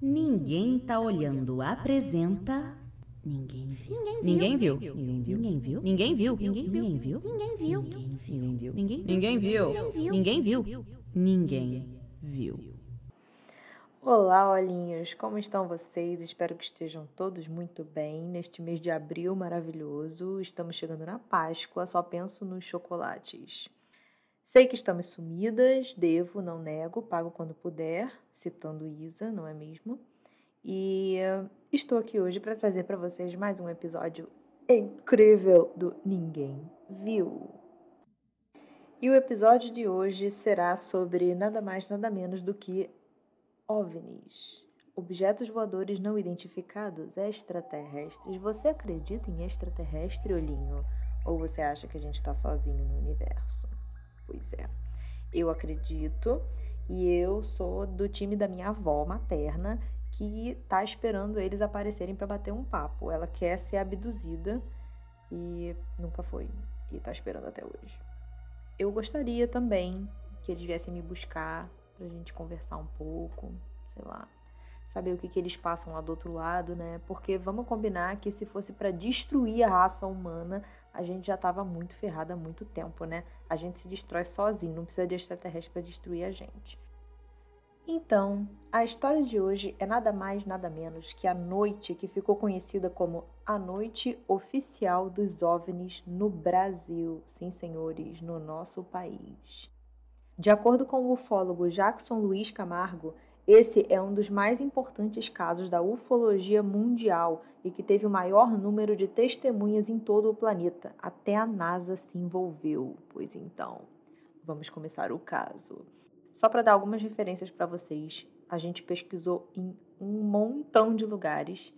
Ninguém tá olhando apresenta. Ninguém viu. Ninguém viu. Ninguém viu. Ninguém viu. Ninguém viu. Ninguém viu. Ninguém viu. Ninguém viu. Ninguém viu. Ninguém Ninguém viu. Ninguém viu. Ninguém viu. Olá, olhinhos, como estão vocês? Espero que estejam todos muito bem neste mês de abril maravilhoso. Estamos chegando na Páscoa, só penso nos chocolates. Sei que estamos sumidas, devo, não nego, pago quando puder, citando Isa, não é mesmo? E estou aqui hoje para trazer para vocês mais um episódio incrível do Ninguém Viu. E o episódio de hoje será sobre nada mais, nada menos do que OVNIs. Objetos voadores não identificados extraterrestres. Você acredita em extraterrestre, olhinho? Ou você acha que a gente está sozinho no universo? Pois é. Eu acredito e eu sou do time da minha avó materna que tá esperando eles aparecerem para bater um papo. Ela quer ser abduzida e nunca foi e tá esperando até hoje. Eu gostaria também que eles viessem me buscar pra gente conversar um pouco, sei lá, saber o que, que eles passam lá do outro lado, né? Porque vamos combinar que se fosse para destruir a raça humana, a gente já estava muito ferrada há muito tempo, né? A gente se destrói sozinho, não precisa de extraterrestre para destruir a gente. Então, a história de hoje é nada mais, nada menos que a noite que ficou conhecida como a Noite Oficial dos OVNIs no Brasil. Sim, senhores, no nosso país. De acordo com o ufólogo Jackson Luiz Camargo, esse é um dos mais importantes casos da ufologia mundial e que teve o maior número de testemunhas em todo o planeta. Até a NASA se envolveu. Pois então, vamos começar o caso. Só para dar algumas referências para vocês, a gente pesquisou em um montão de lugares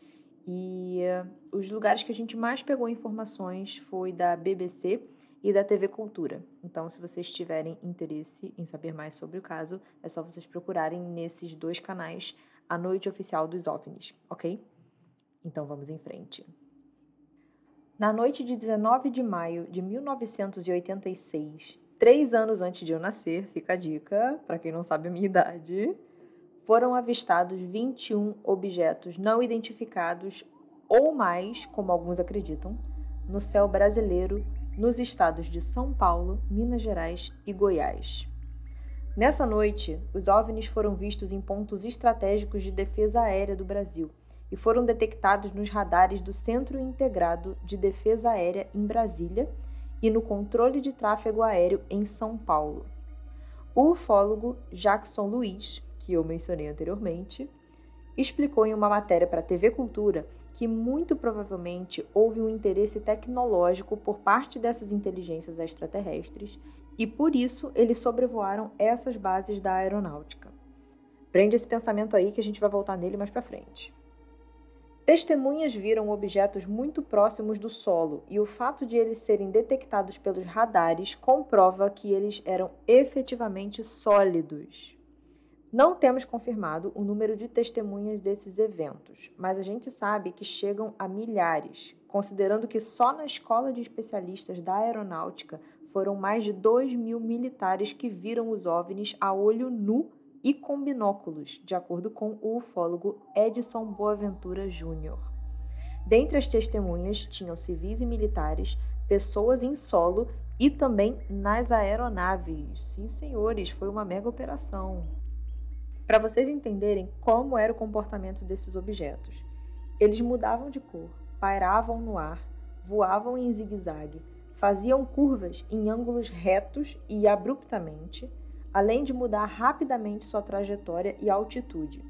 e uh, os lugares que a gente mais pegou informações foi da BBC e da TV Cultura. Então, se vocês tiverem interesse em saber mais sobre o caso, é só vocês procurarem nesses dois canais a Noite Oficial dos OVNIs, ok? Então vamos em frente. Na noite de 19 de maio de 1986, três anos antes de eu nascer, fica a dica, para quem não sabe a minha idade, foram avistados 21 objetos não identificados ou mais, como alguns acreditam, no céu brasileiro nos estados de São Paulo, Minas Gerais e Goiás. Nessa noite, os OVNIs foram vistos em pontos estratégicos de defesa aérea do Brasil e foram detectados nos radares do Centro Integrado de Defesa Aérea em Brasília e no controle de tráfego aéreo em São Paulo. O ufólogo Jackson Luiz, que eu mencionei anteriormente, explicou em uma matéria para a TV Cultura que muito provavelmente houve um interesse tecnológico por parte dessas inteligências extraterrestres e por isso eles sobrevoaram essas bases da aeronáutica. Prende esse pensamento aí que a gente vai voltar nele mais para frente. Testemunhas viram objetos muito próximos do solo e o fato de eles serem detectados pelos radares comprova que eles eram efetivamente sólidos. Não temos confirmado o número de testemunhas desses eventos, mas a gente sabe que chegam a milhares, considerando que só na escola de especialistas da aeronáutica foram mais de 2 mil militares que viram os OVNIs a olho nu e com binóculos, de acordo com o ufólogo Edson Boaventura Júnior. Dentre as testemunhas tinham civis e militares, pessoas em solo e também nas aeronaves. Sim, senhores, foi uma mega operação para vocês entenderem como era o comportamento desses objetos. Eles mudavam de cor, pairavam no ar, voavam em zigue-zague, faziam curvas em ângulos retos e abruptamente, além de mudar rapidamente sua trajetória e altitude.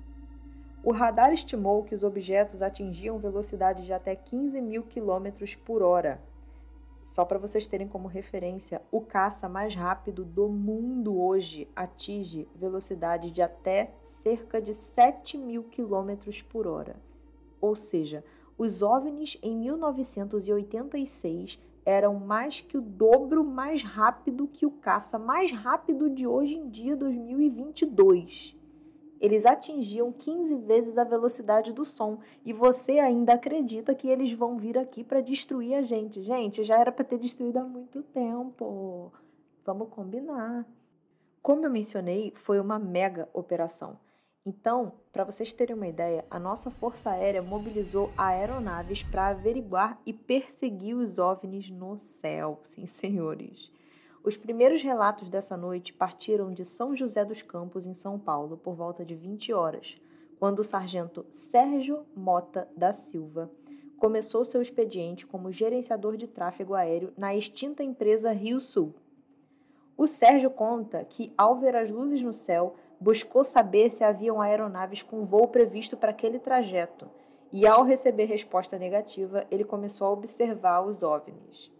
O radar estimou que os objetos atingiam velocidades de até 15 mil quilômetros por hora, só para vocês terem como referência, o caça mais rápido do mundo hoje atinge velocidade de até cerca de 7 mil quilômetros por hora. Ou seja, os OVNIs em 1986 eram mais que o dobro mais rápido que o caça mais rápido de hoje em dia, 2022 eles atingiam 15 vezes a velocidade do som e você ainda acredita que eles vão vir aqui para destruir a gente. Gente, já era para ter destruído há muito tempo. Vamos combinar. Como eu mencionei, foi uma mega operação. Então, para vocês terem uma ideia, a nossa Força Aérea mobilizou aeronaves para averiguar e perseguir os OVNIs no céu, sim, senhores. Os primeiros relatos dessa noite partiram de São José dos Campos, em São Paulo, por volta de 20 horas, quando o sargento Sérgio Mota da Silva começou seu expediente como gerenciador de tráfego aéreo na extinta empresa Rio Sul. O Sérgio conta que, ao ver as luzes no céu, buscou saber se haviam aeronaves com voo previsto para aquele trajeto, e ao receber resposta negativa, ele começou a observar os OVNIs.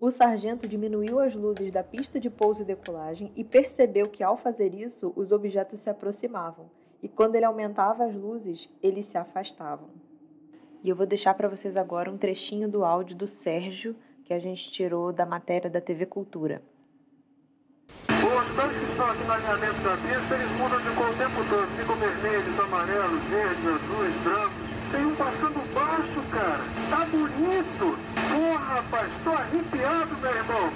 O sargento diminuiu as luzes da pista de pouso e decolagem e percebeu que, ao fazer isso, os objetos se aproximavam, e quando ele aumentava as luzes, eles se afastavam. E eu vou deixar para vocês agora um trechinho do áudio do Sérgio que a gente tirou da matéria da TV Cultura. Os tanques que estão aqui no alinhamento da pista, eles mudam de cor o tempo todo. Ficam vermelhos, amarelos, verdes, azuis, brancos. Tem um passando baixo, cara. Tá bonito. Porra, rapaz, tô arrepiado, meu irmão.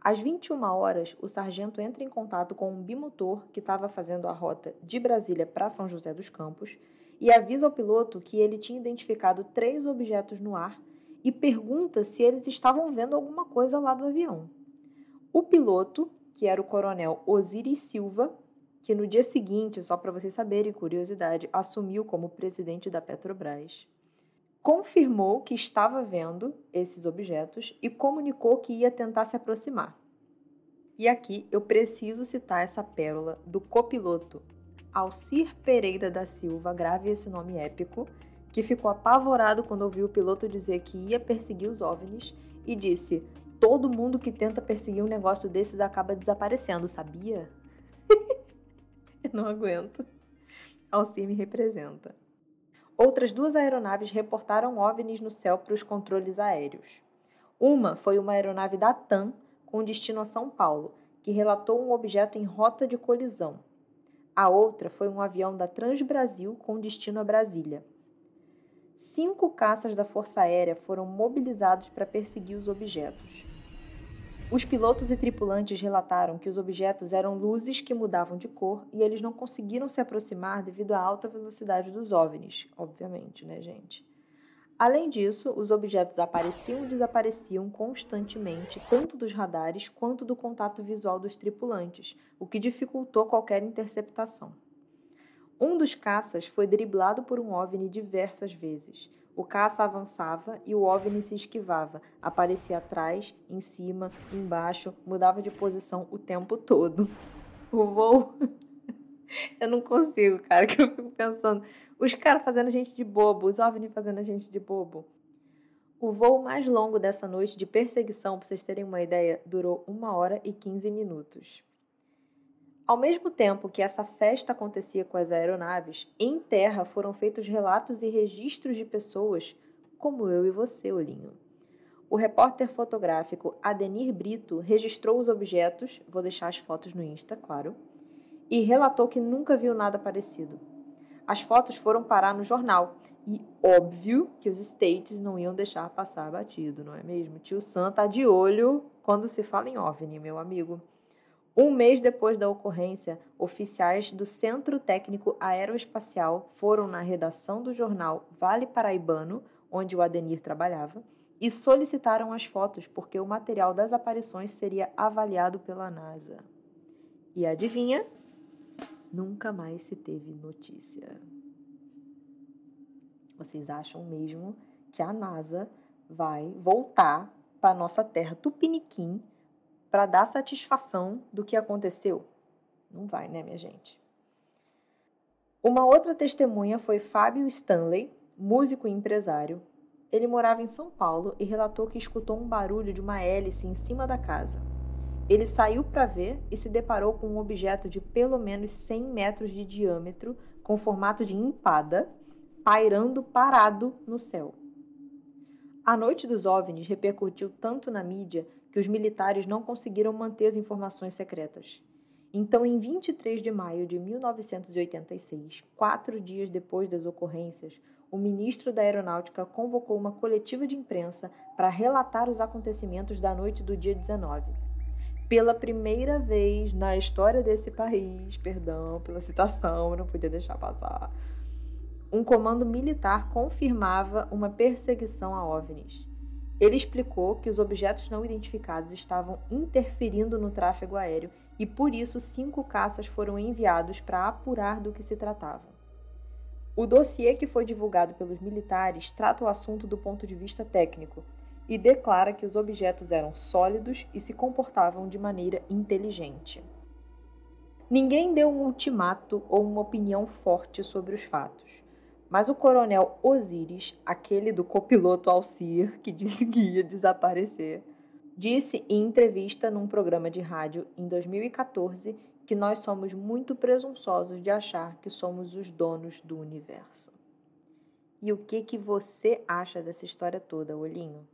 Às 21 horas, o sargento entra em contato com um bimotor que estava fazendo a rota de Brasília para São José dos Campos e avisa ao piloto que ele tinha identificado três objetos no ar e pergunta se eles estavam vendo alguma coisa lá do avião. O piloto, que era o coronel Osiris Silva, que no dia seguinte, só para vocês saberem, curiosidade, assumiu como presidente da Petrobras, confirmou que estava vendo esses objetos e comunicou que ia tentar se aproximar. E aqui eu preciso citar essa pérola do copiloto Alcir Pereira da Silva, grave esse nome épico, que ficou apavorado quando ouviu o piloto dizer que ia perseguir os OVNIs e disse: Todo mundo que tenta perseguir um negócio desses acaba desaparecendo, sabia? Eu não aguento. Alcir me representa. Outras duas aeronaves reportaram OVNIs no céu para os controles aéreos. Uma foi uma aeronave da TAM com destino a São Paulo, que relatou um objeto em rota de colisão. A outra foi um avião da Transbrasil com destino a Brasília. Cinco caças da Força Aérea foram mobilizados para perseguir os objetos. Os pilotos e tripulantes relataram que os objetos eram luzes que mudavam de cor e eles não conseguiram se aproximar devido à alta velocidade dos OVNIs, obviamente, né, gente? Além disso, os objetos apareciam e desapareciam constantemente, tanto dos radares quanto do contato visual dos tripulantes, o que dificultou qualquer interceptação. Um dos caças foi driblado por um OVNI diversas vezes. O caça avançava e o OVNI se esquivava, aparecia atrás, em cima, embaixo, mudava de posição o tempo todo. O voo. eu não consigo, cara, que eu fico pensando. Os caras fazendo a gente de bobo, os OVNI fazendo a gente de bobo. O voo mais longo dessa noite de perseguição, para vocês terem uma ideia, durou 1 hora e 15 minutos. Ao mesmo tempo que essa festa acontecia com as aeronaves, em terra foram feitos relatos e registros de pessoas como eu e você, Olinho. O repórter fotográfico Adenir Brito registrou os objetos, vou deixar as fotos no Insta, claro, e relatou que nunca viu nada parecido. As fotos foram parar no jornal e óbvio que os States não iam deixar passar batido, não é mesmo? Tio Sam tá de olho quando se fala em OVNI, meu amigo. Um mês depois da ocorrência, oficiais do Centro Técnico Aeroespacial foram na redação do jornal Vale Paraibano, onde o Adenir trabalhava, e solicitaram as fotos porque o material das aparições seria avaliado pela NASA. E adivinha? nunca mais se teve notícia. Vocês acham mesmo que a NASA vai voltar para nossa terra tupiniquim para dar satisfação do que aconteceu? Não vai, né, minha gente? Uma outra testemunha foi Fábio Stanley, músico e empresário. Ele morava em São Paulo e relatou que escutou um barulho de uma hélice em cima da casa. Ele saiu para ver e se deparou com um objeto de pelo menos 100 metros de diâmetro, com formato de empada, pairando parado no céu. A noite dos OVNIs repercutiu tanto na mídia que os militares não conseguiram manter as informações secretas. Então, em 23 de maio de 1986, quatro dias depois das ocorrências, o ministro da Aeronáutica convocou uma coletiva de imprensa para relatar os acontecimentos da noite do dia 19. pela primeira vez na história desse país, perdão pela citação, não podia deixar passar, um comando militar confirmava uma perseguição a OVNIs. Ele explicou que os objetos não identificados estavam interferindo no tráfego aéreo e por isso cinco caças foram enviados para apurar do que se tratava. O dossiê que foi divulgado pelos militares trata o assunto do ponto de vista técnico e declara que os objetos eram sólidos e se comportavam de maneira inteligente. Ninguém deu um ultimato ou uma opinião forte sobre os fatos, mas o coronel Osiris, aquele do copiloto Alcir, que disse que ia desaparecer, disse em entrevista num programa de rádio em 2014 que nós somos muito presunçosos de achar que somos os donos do universo. E o que que você acha dessa história toda, Olhinho?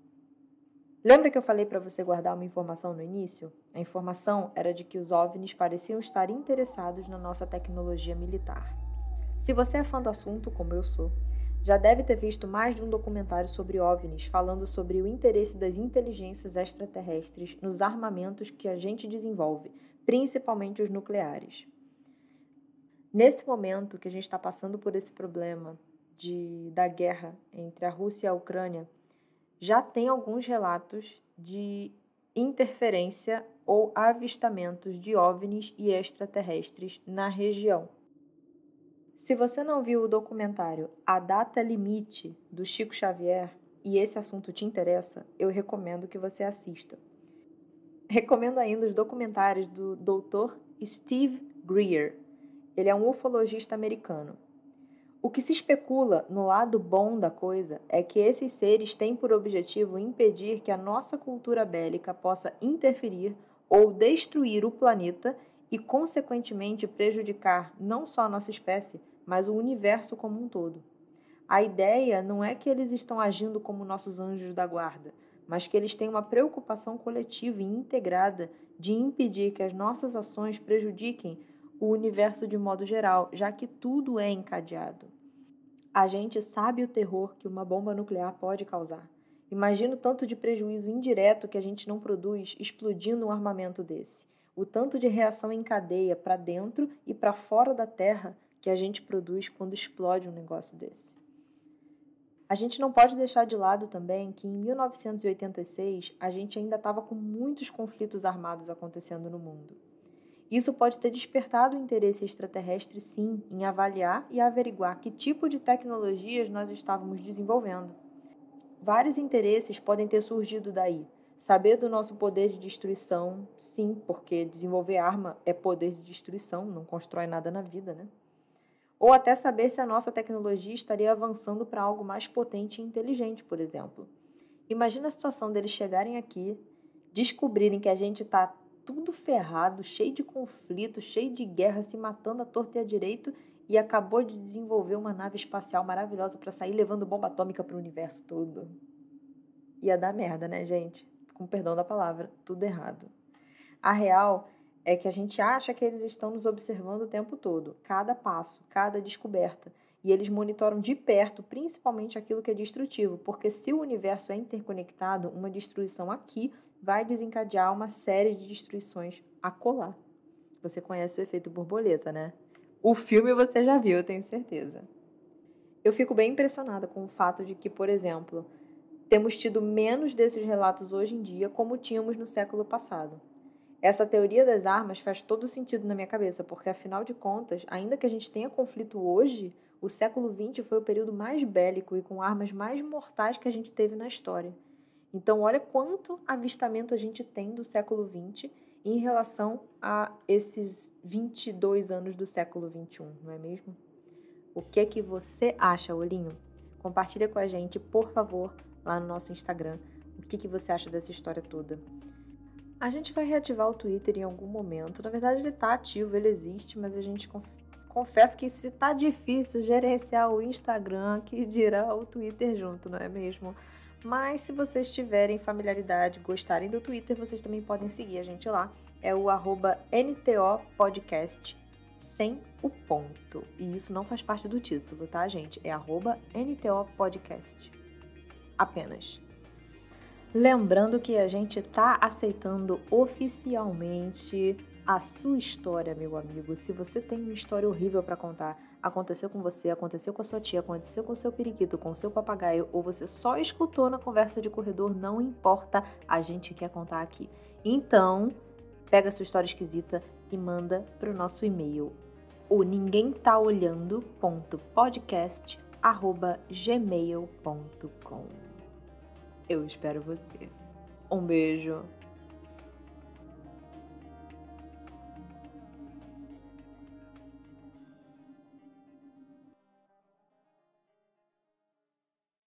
Lembra que eu falei para você guardar uma informação no início? A informação era de que os OVNIs pareciam estar interessados na nossa tecnologia militar. Se você é fã do assunto, como eu sou, já deve ter visto mais de um documentário sobre OVNIs falando sobre o interesse das inteligências extraterrestres nos armamentos que a gente desenvolve, principalmente os nucleares. Nesse momento que a gente está passando por esse problema de, da guerra entre a Rússia e a Ucrânia, já tem alguns relatos de interferência ou avistamentos de OVNIs e extraterrestres na região. Se você não viu o documentário A Data Limite do Chico Xavier e esse assunto te interessa, eu recomendo que você assista. Recomendo ainda os documentários do Dr. Steve Greer. Ele é um ufologista americano. O que se especula no lado bom da coisa é que esses seres têm por objetivo impedir que a nossa cultura bélica possa interferir ou destruir o planeta e, consequentemente, prejudicar não só a nossa espécie, mas o universo como um todo. A ideia não é que eles estão agindo como nossos anjos da guarda, mas que eles têm uma preocupação coletiva e integrada de impedir que as nossas ações prejudiquem o universo de modo geral, já que tudo é encadeado. A gente sabe o terror que uma bomba nuclear pode causar. Imagina o tanto de prejuízo indireto que a gente não produz explodindo um armamento desse. O tanto de reação em cadeia para dentro e para fora da Terra que a gente produz quando explode um negócio desse. A gente não pode deixar de lado também que em 1986 a gente ainda estava com muitos conflitos armados acontecendo no mundo. Isso pode ter despertado o interesse extraterrestre, sim, em avaliar e averiguar que tipo de tecnologias nós estávamos desenvolvendo. Vários interesses podem ter surgido daí. Saber do nosso poder de destruição, sim, porque desenvolver arma é poder de destruição, não constrói nada na vida, né? Ou até saber se a nossa tecnologia estaria avançando para algo mais potente e inteligente, por exemplo. Imagina a situação deles chegarem aqui, descobrirem que a gente está tudo ferrado, cheio de conflito, cheio de guerra, se matando à torta e à direito e acabou de desenvolver uma nave espacial maravilhosa para sair levando bomba atômica para o universo todo. Ia dar merda, né, gente? Com perdão da palavra, tudo errado. A real é que a gente acha que eles estão nos observando o tempo todo, cada passo, cada descoberta. E eles monitoram de perto, principalmente aquilo que é destrutivo, porque se o universo é interconectado, uma destruição aqui vai desencadear uma série de destruições a colar. Você conhece o efeito borboleta, né? O filme você já viu, eu tenho certeza. Eu fico bem impressionada com o fato de que, por exemplo, temos tido menos desses relatos hoje em dia como tínhamos no século passado. Essa teoria das armas faz todo sentido na minha cabeça, porque afinal de contas, ainda que a gente tenha conflito hoje, o século XX foi o período mais bélico e com armas mais mortais que a gente teve na história. Então, olha quanto avistamento a gente tem do século XX em relação a esses 22 anos do século XXI, não é mesmo? O que é que você acha, Olhinho? Compartilha com a gente, por favor, lá no nosso Instagram, o que, que você acha dessa história toda. A gente vai reativar o Twitter em algum momento. Na verdade, ele está ativo, ele existe, mas a gente confessa que se tá difícil gerenciar o Instagram, que dirá o Twitter junto, não é mesmo? Mas se vocês tiverem familiaridade, gostarem do Twitter, vocês também podem seguir a gente lá. É o arroba NTO Podcast sem o ponto. E isso não faz parte do título, tá, gente? É arroba NTO Podcast. Apenas. Lembrando que a gente tá aceitando oficialmente a sua história, meu amigo. Se você tem uma história horrível para contar, aconteceu com você, aconteceu com a sua tia, aconteceu com o seu periquito, com o seu papagaio, ou você só escutou na conversa de corredor, não importa, a gente quer contar aqui. Então, pega a sua história esquisita e manda para o nosso e-mail o ninguém tá olhando.podcast@gmail.com. Eu espero você. Um beijo.